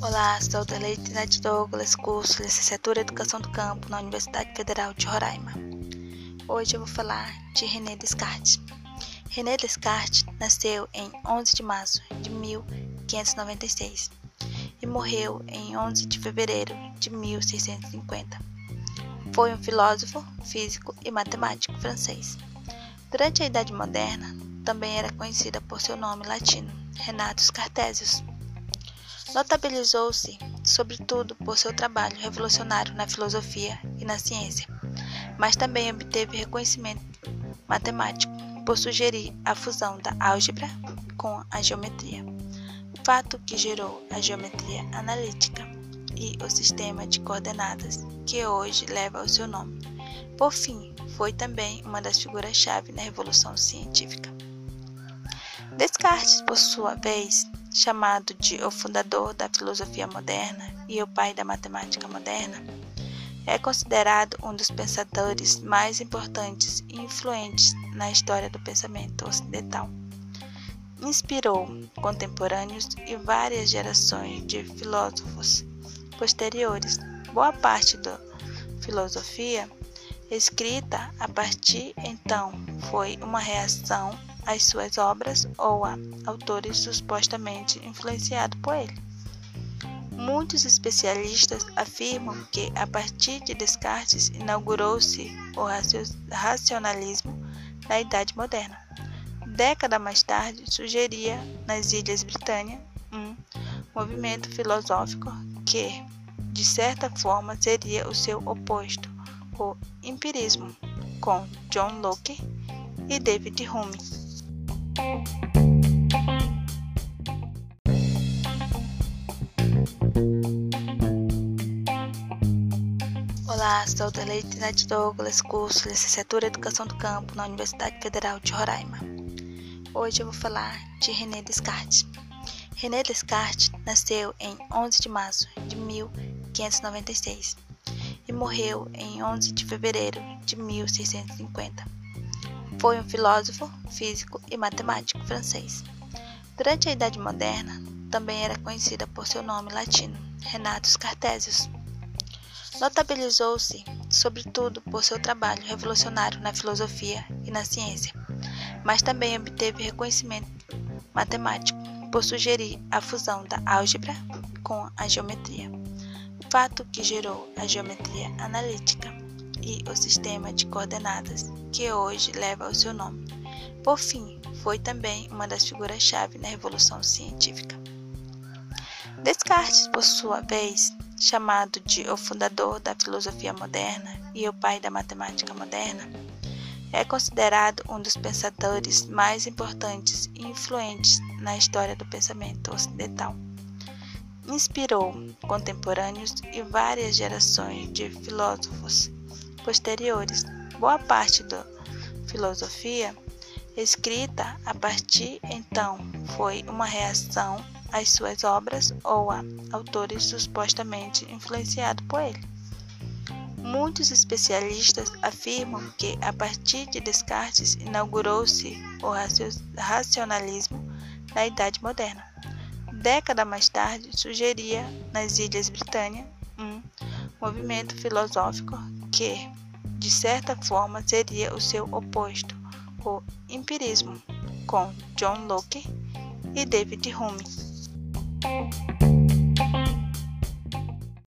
Olá, sou Deleite Neto Douglas, curso Licenciatura em Educação do Campo na Universidade Federal de Roraima. Hoje eu vou falar de René Descartes. René Descartes nasceu em 11 de março de 1596 e morreu em 11 de fevereiro de 1650. Foi um filósofo, físico e matemático francês. Durante a Idade Moderna, também era conhecida por seu nome latino, Renatus Cartesius. Notabilizou-se, sobretudo, por seu trabalho revolucionário na filosofia e na ciência, mas também obteve reconhecimento matemático por sugerir a fusão da álgebra com a geometria, fato que gerou a geometria analítica e o sistema de coordenadas que hoje leva o seu nome. Por fim, foi também uma das figuras-chave na Revolução Científica. Descartes, por sua vez, chamado de o fundador da filosofia moderna e o pai da matemática moderna, é considerado um dos pensadores mais importantes e influentes na história do pensamento ocidental. Inspirou contemporâneos e várias gerações de filósofos posteriores. Boa parte da filosofia escrita a partir então foi uma reação às suas obras ou a autores supostamente influenciados por ele. Muitos especialistas afirmam que a partir de Descartes inaugurou-se o racionalismo na Idade Moderna. Década mais tarde, sugeria nas Ilhas Britânia um movimento filosófico que, de certa forma, seria o seu oposto, o empirismo, com John Locke e David Hume. Olá, sou Deleite Douglas, curso Licenciatura em Educação do Campo na Universidade Federal de Roraima. Hoje eu vou falar de René Descartes. René Descartes nasceu em 11 de março de 1596 e morreu em 11 de fevereiro de 1650. Foi um filósofo, físico e matemático francês. Durante a Idade Moderna, também era conhecida por seu nome latino, Renatus Cartesius. Notabilizou-se, sobretudo, por seu trabalho revolucionário na filosofia e na ciência, mas também obteve reconhecimento matemático por sugerir a fusão da álgebra com a geometria, fato que gerou a geometria analítica e o sistema de coordenadas que hoje leva o seu nome. Por fim, foi também uma das figuras-chave na Revolução Científica. Descartes, por sua vez, chamado de o fundador da filosofia moderna e o pai da matemática moderna, é considerado um dos pensadores mais importantes e influentes na história do pensamento ocidental. Inspirou contemporâneos e várias gerações de filósofos posteriores. Boa parte da filosofia escrita a partir então foi uma reação às suas obras ou a autores supostamente influenciados por ele. Muitos especialistas afirmam que a partir de Descartes inaugurou-se o racionalismo na Idade Moderna. Década mais tarde, sugeria nas Ilhas Britânia um movimento filosófico que, de certa forma, seria o seu oposto, o empirismo, com John Locke e David Hume.